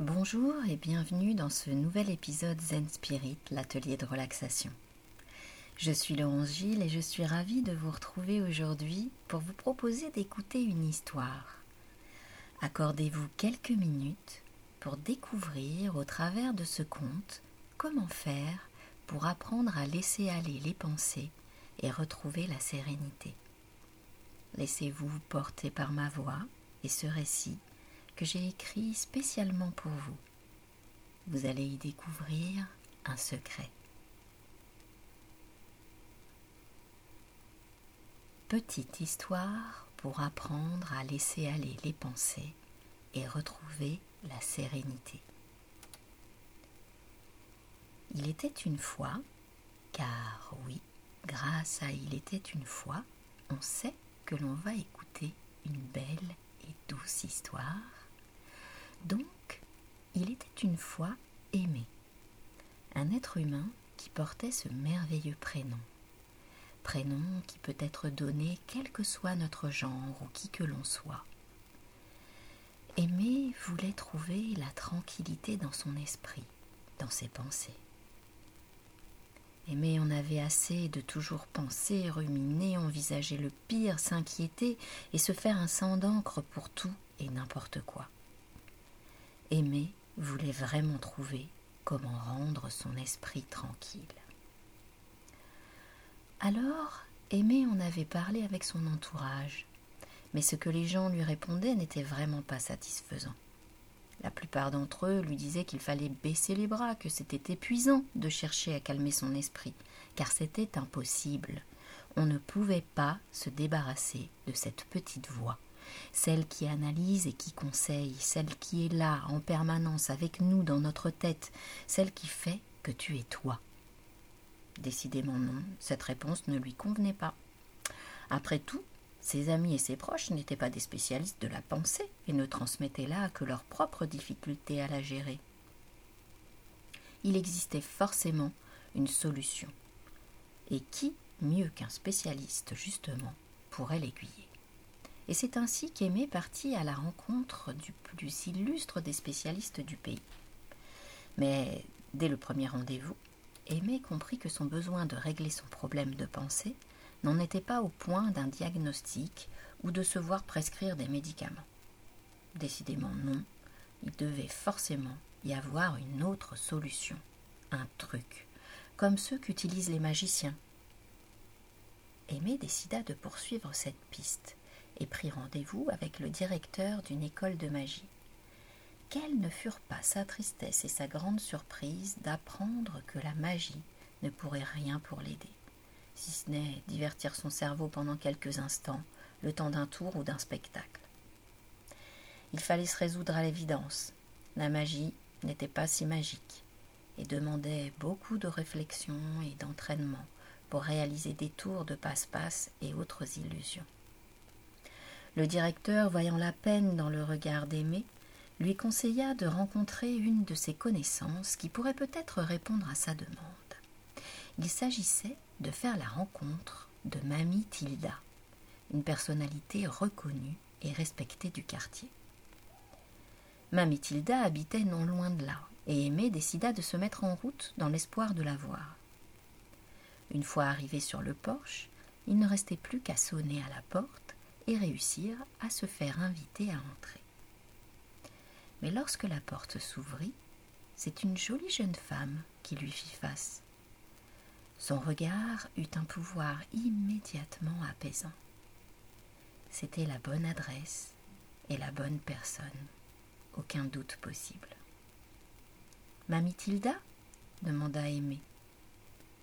Bonjour et bienvenue dans ce nouvel épisode Zen Spirit, l'atelier de relaxation. Je suis Laurence Gilles et je suis ravie de vous retrouver aujourd'hui pour vous proposer d'écouter une histoire. Accordez-vous quelques minutes pour découvrir au travers de ce conte comment faire pour apprendre à laisser aller les pensées et retrouver la sérénité. Laissez-vous porter par ma voix et ce récit j'ai écrit spécialement pour vous. Vous allez y découvrir un secret. Petite histoire pour apprendre à laisser aller les pensées et retrouver la sérénité. Il était une fois, car oui, grâce à Il était une fois, on sait que l'on va écouter une belle et douce histoire donc, il était une fois aimé, un être humain qui portait ce merveilleux prénom. Prénom qui peut être donné quel que soit notre genre ou qui que l'on soit. Aimé voulait trouver la tranquillité dans son esprit, dans ses pensées. Aimé en avait assez de toujours penser, ruminer, envisager le pire, s'inquiéter et se faire un sang d'encre pour tout et n'importe quoi. Aimé voulait vraiment trouver comment rendre son esprit tranquille. Alors, Aimé en avait parlé avec son entourage, mais ce que les gens lui répondaient n'était vraiment pas satisfaisant. La plupart d'entre eux lui disaient qu'il fallait baisser les bras, que c'était épuisant de chercher à calmer son esprit, car c'était impossible. On ne pouvait pas se débarrasser de cette petite voix celle qui analyse et qui conseille, celle qui est là en permanence avec nous dans notre tête, celle qui fait que tu es toi. Décidément non, cette réponse ne lui convenait pas. Après tout, ses amis et ses proches n'étaient pas des spécialistes de la pensée et ne transmettaient là que leurs propres difficultés à la gérer. Il existait forcément une solution. Et qui, mieux qu'un spécialiste justement, pourrait l'aiguiller? Et c'est ainsi qu'Aimé partit à la rencontre du plus illustre des spécialistes du pays. Mais dès le premier rendez-vous, Aimé comprit que son besoin de régler son problème de pensée n'en était pas au point d'un diagnostic ou de se voir prescrire des médicaments. Décidément non, il devait forcément y avoir une autre solution, un truc, comme ceux qu'utilisent les magiciens. Aimé décida de poursuivre cette piste et prit rendez-vous avec le directeur d'une école de magie. Quelle ne furent pas sa tristesse et sa grande surprise d'apprendre que la magie ne pourrait rien pour l'aider, si ce n'est divertir son cerveau pendant quelques instants, le temps d'un tour ou d'un spectacle. Il fallait se résoudre à l'évidence. La magie n'était pas si magique et demandait beaucoup de réflexion et d'entraînement pour réaliser des tours de passe-passe et autres illusions. Le directeur, voyant la peine dans le regard d'Aimé, lui conseilla de rencontrer une de ses connaissances qui pourrait peut-être répondre à sa demande. Il s'agissait de faire la rencontre de Mamie Tilda, une personnalité reconnue et respectée du quartier. Mamie Tilda habitait non loin de là, et Aimé décida de se mettre en route dans l'espoir de la voir. Une fois arrivé sur le porche, il ne restait plus qu'à sonner à la porte et réussir à se faire inviter à entrer. Mais lorsque la porte s'ouvrit, c'est une jolie jeune femme qui lui fit face. Son regard eut un pouvoir immédiatement apaisant. C'était la bonne adresse et la bonne personne, aucun doute possible. Mamie Tilda? demanda Aimé,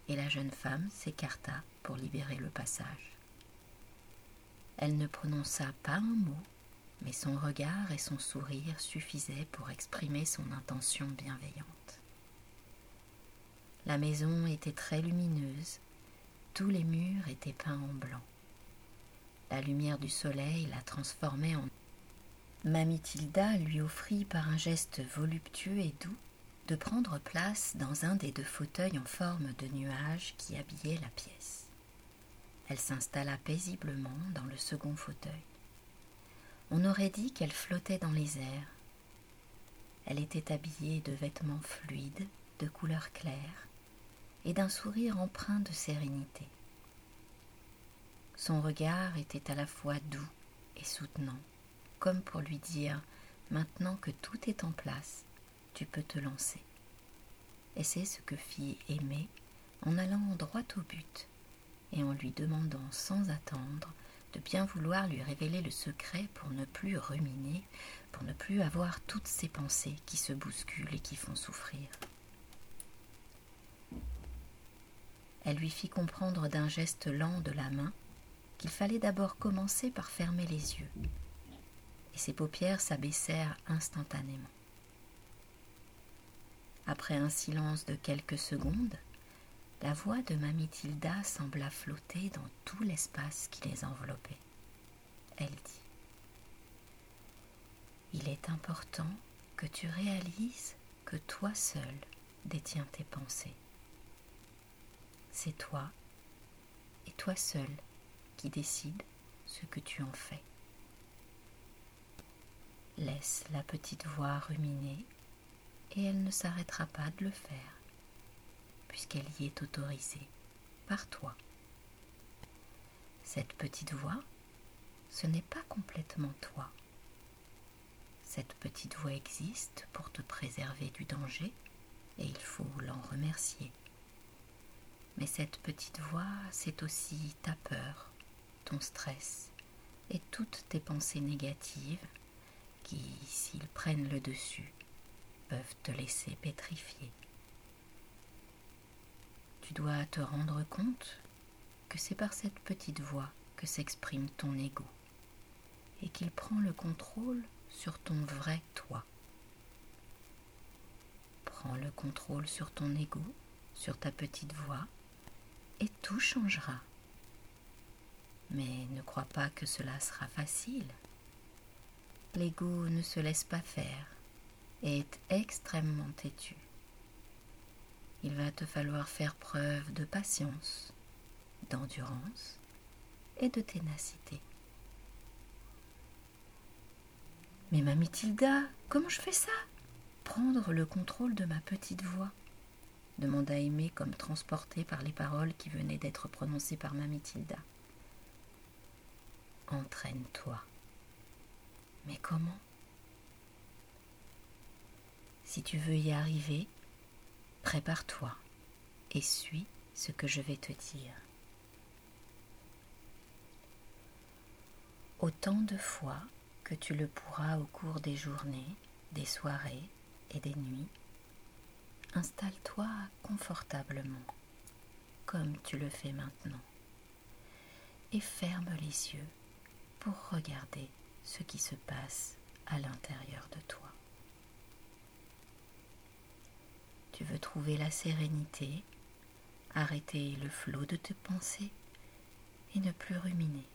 et la jeune femme s'écarta pour libérer le passage. Elle ne prononça pas un mot, mais son regard et son sourire suffisaient pour exprimer son intention bienveillante. La maison était très lumineuse, tous les murs étaient peints en blanc. La lumière du soleil la transformait en Mamie Tilda lui offrit par un geste voluptueux et doux de prendre place dans un des deux fauteuils en forme de nuage qui habillaient la pièce. Elle s'installa paisiblement dans le second fauteuil. On aurait dit qu'elle flottait dans les airs. Elle était habillée de vêtements fluides, de couleur claire, et d'un sourire empreint de sérénité. Son regard était à la fois doux et soutenant, comme pour lui dire Maintenant que tout est en place, tu peux te lancer. Et c'est ce que fit Aimée en allant droit au but et en lui demandant sans attendre de bien vouloir lui révéler le secret pour ne plus ruminer, pour ne plus avoir toutes ces pensées qui se bousculent et qui font souffrir. Elle lui fit comprendre d'un geste lent de la main qu'il fallait d'abord commencer par fermer les yeux, et ses paupières s'abaissèrent instantanément. Après un silence de quelques secondes, la voix de Mamie Tilda sembla flotter dans tout l'espace qui les enveloppait. Elle dit Il est important que tu réalises que toi seul détiens tes pensées. C'est toi et toi seul qui décide ce que tu en fais. Laisse la petite voix ruminer et elle ne s'arrêtera pas de le faire puisqu'elle y est autorisée par toi. Cette petite voix, ce n'est pas complètement toi. Cette petite voix existe pour te préserver du danger et il faut l'en remercier. Mais cette petite voix, c'est aussi ta peur, ton stress et toutes tes pensées négatives qui, s'ils prennent le dessus, peuvent te laisser pétrifier tu dois te rendre compte que c'est par cette petite voix que s'exprime ton ego et qu'il prend le contrôle sur ton vrai toi. Prends le contrôle sur ton ego, sur ta petite voix, et tout changera. Mais ne crois pas que cela sera facile. L'ego ne se laisse pas faire et est extrêmement têtu il va te falloir faire preuve de patience, d'endurance et de ténacité. Mais mamie Tilda, comment je fais ça? Prendre le contrôle de ma petite voix demanda Aimée comme transportée par les paroles qui venaient d'être prononcées par mamie Tilda. Entraîne-toi. Mais comment? Si tu veux y arriver, Prépare-toi et suis ce que je vais te dire. Autant de fois que tu le pourras au cours des journées, des soirées et des nuits, installe-toi confortablement, comme tu le fais maintenant, et ferme les yeux pour regarder ce qui se passe à l'intérieur de toi. Tu veux trouver la sérénité, arrêter le flot de tes pensées et ne plus ruminer.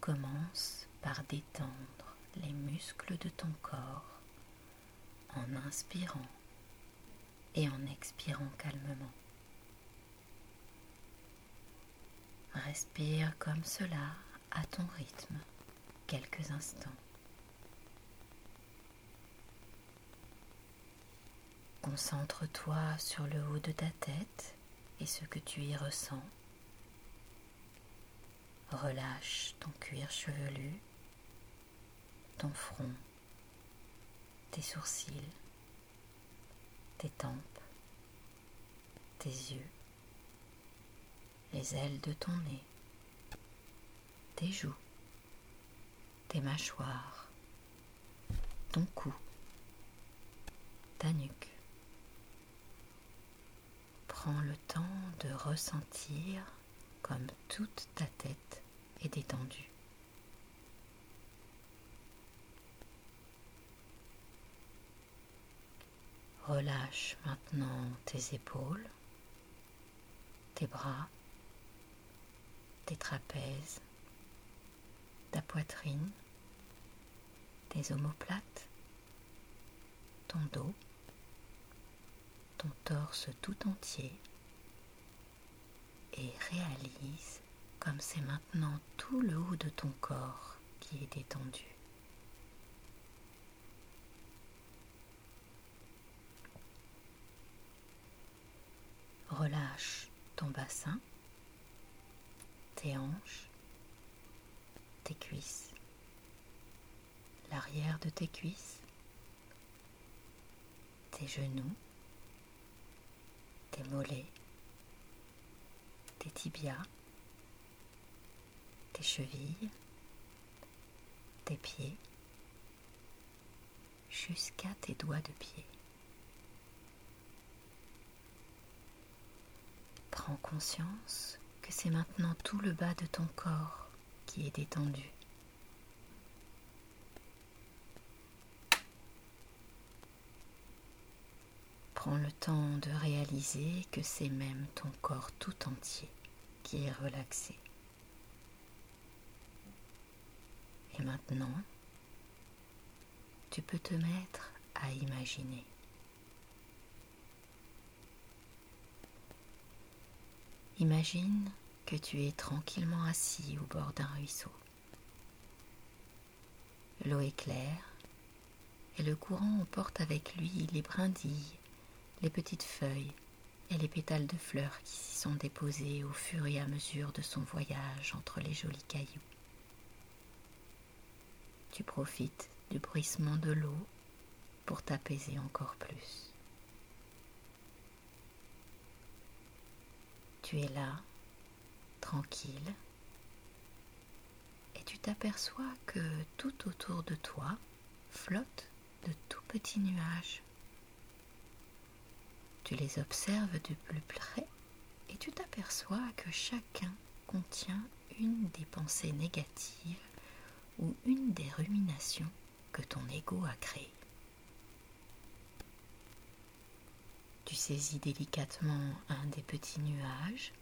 Commence par détendre les muscles de ton corps en inspirant et en expirant calmement. Respire comme cela à ton rythme quelques instants. Concentre-toi sur le haut de ta tête et ce que tu y ressens. Relâche ton cuir chevelu, ton front, tes sourcils, tes tempes, tes yeux, les ailes de ton nez, tes joues, tes mâchoires, ton cou, ta nuque. Prends le temps de ressentir comme toute ta tête est détendue. Relâche maintenant tes épaules, tes bras, tes trapèzes, ta poitrine, tes omoplates, ton dos ton torse tout entier et réalise comme c'est maintenant tout le haut de ton corps qui est détendu. Relâche ton bassin, tes hanches, tes cuisses, l'arrière de tes cuisses, tes genoux, tes mollets, tes tibias, tes chevilles, tes pieds, jusqu'à tes doigts de pied. Prends conscience que c'est maintenant tout le bas de ton corps qui est détendu. Prends le temps de réaliser que c'est même ton corps tout entier qui est relaxé. Et maintenant, tu peux te mettre à imaginer. Imagine que tu es tranquillement assis au bord d'un ruisseau. L'eau est claire et le courant emporte avec lui les brindilles, les petites feuilles et les pétales de fleurs qui s'y sont déposés au fur et à mesure de son voyage entre les jolis cailloux. Tu profites du bruissement de l'eau pour t'apaiser encore plus. Tu es là, tranquille, et tu t'aperçois que tout autour de toi flottent de tout petits nuages. Tu les observes de plus près et tu t'aperçois que chacun contient une des pensées négatives ou une des ruminations que ton ego a créées. Tu saisis délicatement un des petits nuages,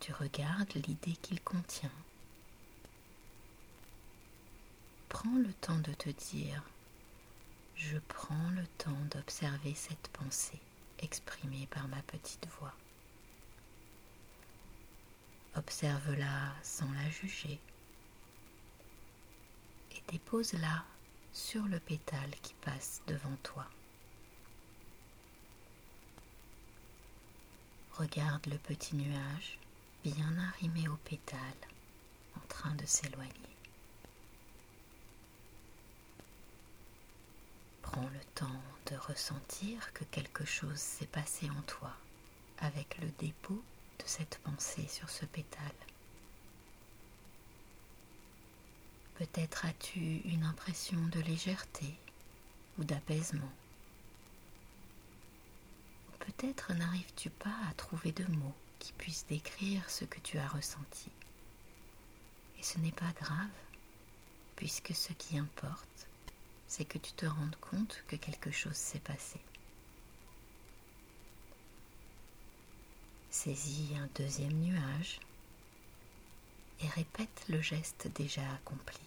tu regardes l'idée qu'il contient. Prends le temps de te dire je prends le temps d'observer cette pensée exprimée par ma petite voix. Observe-la sans la juger et dépose-la sur le pétale qui passe devant toi. Regarde le petit nuage bien arrimé au pétale en train de s'éloigner. Prends le temps de ressentir que quelque chose s'est passé en toi avec le dépôt de cette pensée sur ce pétale. Peut-être as-tu une impression de légèreté ou d'apaisement. Peut-être n'arrives-tu pas à trouver de mots qui puissent décrire ce que tu as ressenti. Et ce n'est pas grave, puisque ce qui importe, c'est que tu te rendes compte que quelque chose s'est passé. Saisis un deuxième nuage et répète le geste déjà accompli.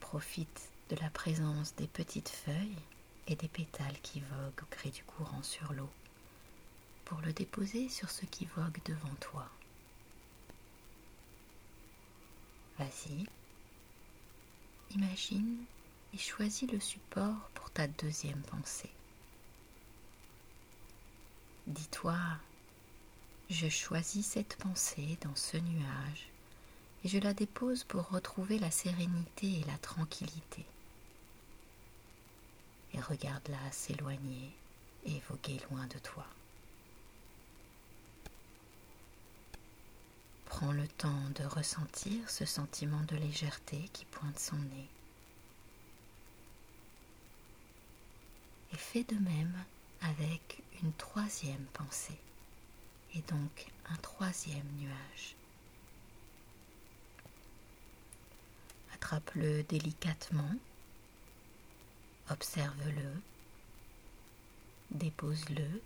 Profite de la présence des petites feuilles et des pétales qui voguent au gré du courant sur l'eau pour le déposer sur ce qui vogue devant toi. Vas-y, imagine et choisis le support pour ta deuxième pensée. Dis-toi, je choisis cette pensée dans ce nuage et je la dépose pour retrouver la sérénité et la tranquillité. Et regarde-la s'éloigner et voguer loin de toi. Prends le temps de ressentir ce sentiment de légèreté qui pointe son nez. Et fais de même avec une troisième pensée et donc un troisième nuage. Attrape-le délicatement, observe-le, dépose-le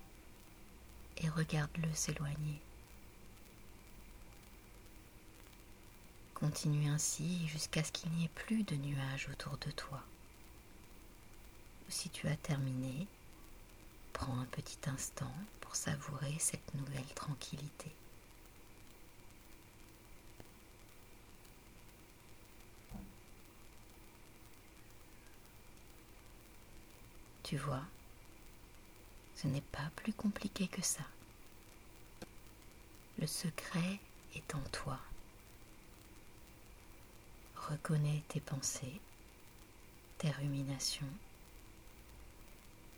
et regarde-le s'éloigner. Continue ainsi jusqu'à ce qu'il n'y ait plus de nuages autour de toi. Si tu as terminé, prends un petit instant pour savourer cette nouvelle tranquillité. Tu vois, Ce n'est pas plus compliqué que ça. Le secret est en toi. Reconnais tes pensées, tes ruminations.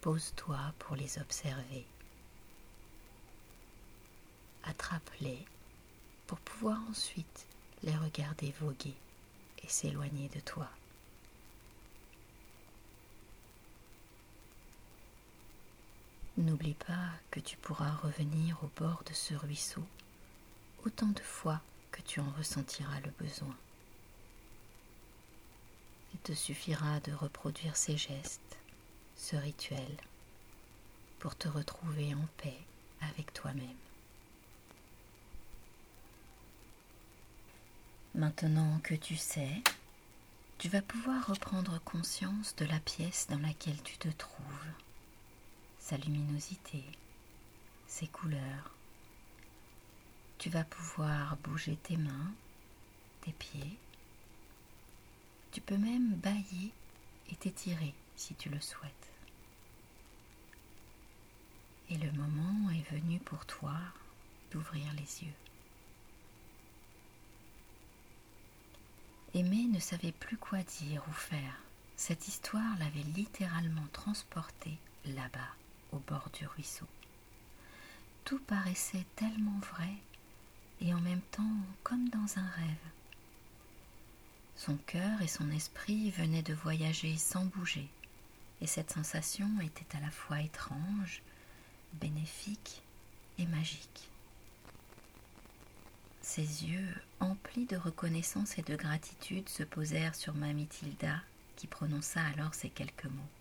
Pose-toi pour les observer. Attrape-les pour pouvoir ensuite les regarder voguer et s'éloigner de toi. N'oublie pas que tu pourras revenir au bord de ce ruisseau autant de fois que tu en ressentiras le besoin. Suffira de reproduire ces gestes, ce rituel, pour te retrouver en paix avec toi-même. Maintenant que tu sais, tu vas pouvoir reprendre conscience de la pièce dans laquelle tu te trouves, sa luminosité, ses couleurs. Tu vas pouvoir bouger tes mains, tes pieds. Tu peux même bailler et t'étirer si tu le souhaites. Et le moment est venu pour toi d'ouvrir les yeux. Aimé ne savait plus quoi dire ou faire. Cette histoire l'avait littéralement transporté là-bas, au bord du ruisseau. Tout paraissait tellement vrai et en même temps comme dans un rêve. Son cœur et son esprit venaient de voyager sans bouger, et cette sensation était à la fois étrange, bénéfique et magique. Ses yeux, emplis de reconnaissance et de gratitude, se posèrent sur Mamie Tilda, qui prononça alors ces quelques mots.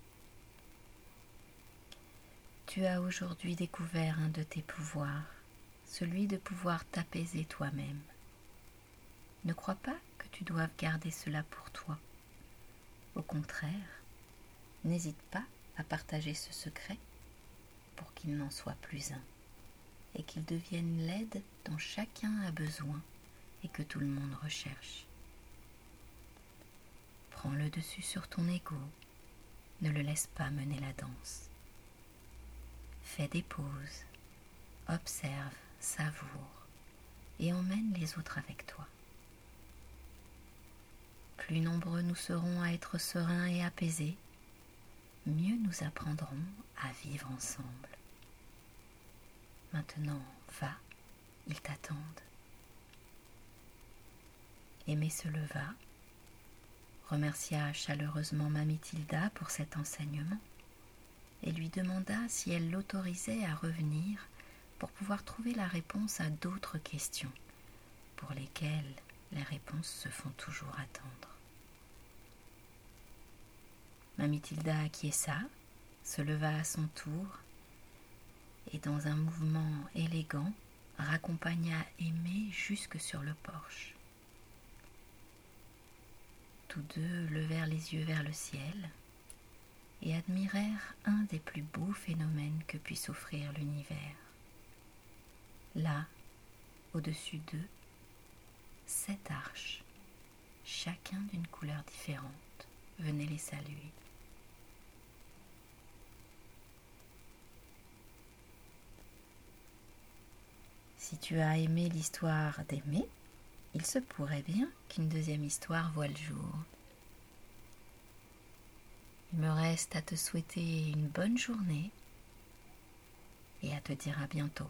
Tu as aujourd'hui découvert un de tes pouvoirs, celui de pouvoir t'apaiser toi-même. Ne crois pas que tu doives garder cela pour toi. Au contraire, n'hésite pas à partager ce secret pour qu'il n'en soit plus un et qu'il devienne l'aide dont chacun a besoin et que tout le monde recherche. Prends le dessus sur ton ego, ne le laisse pas mener la danse. Fais des pauses, observe, savoure et emmène les autres avec toi. Plus nombreux nous serons à être sereins et apaisés, mieux nous apprendrons à vivre ensemble. Maintenant, va, ils t'attendent. Aimé se leva, remercia chaleureusement Mamie Tilda pour cet enseignement et lui demanda si elle l'autorisait à revenir pour pouvoir trouver la réponse à d'autres questions pour lesquelles les réponses se font toujours attendre. Mamie Tilda acquiesça, se leva à son tour et dans un mouvement élégant raccompagna Aimé jusque sur le porche. Tous deux levèrent les yeux vers le ciel et admirèrent un des plus beaux phénomènes que puisse offrir l'univers. Là, au-dessus d'eux, sept arches, chacun d'une couleur différente, venaient les saluer. Si tu as aimé l'histoire d'aimer, il se pourrait bien qu'une deuxième histoire voie le jour. Il me reste à te souhaiter une bonne journée et à te dire à bientôt.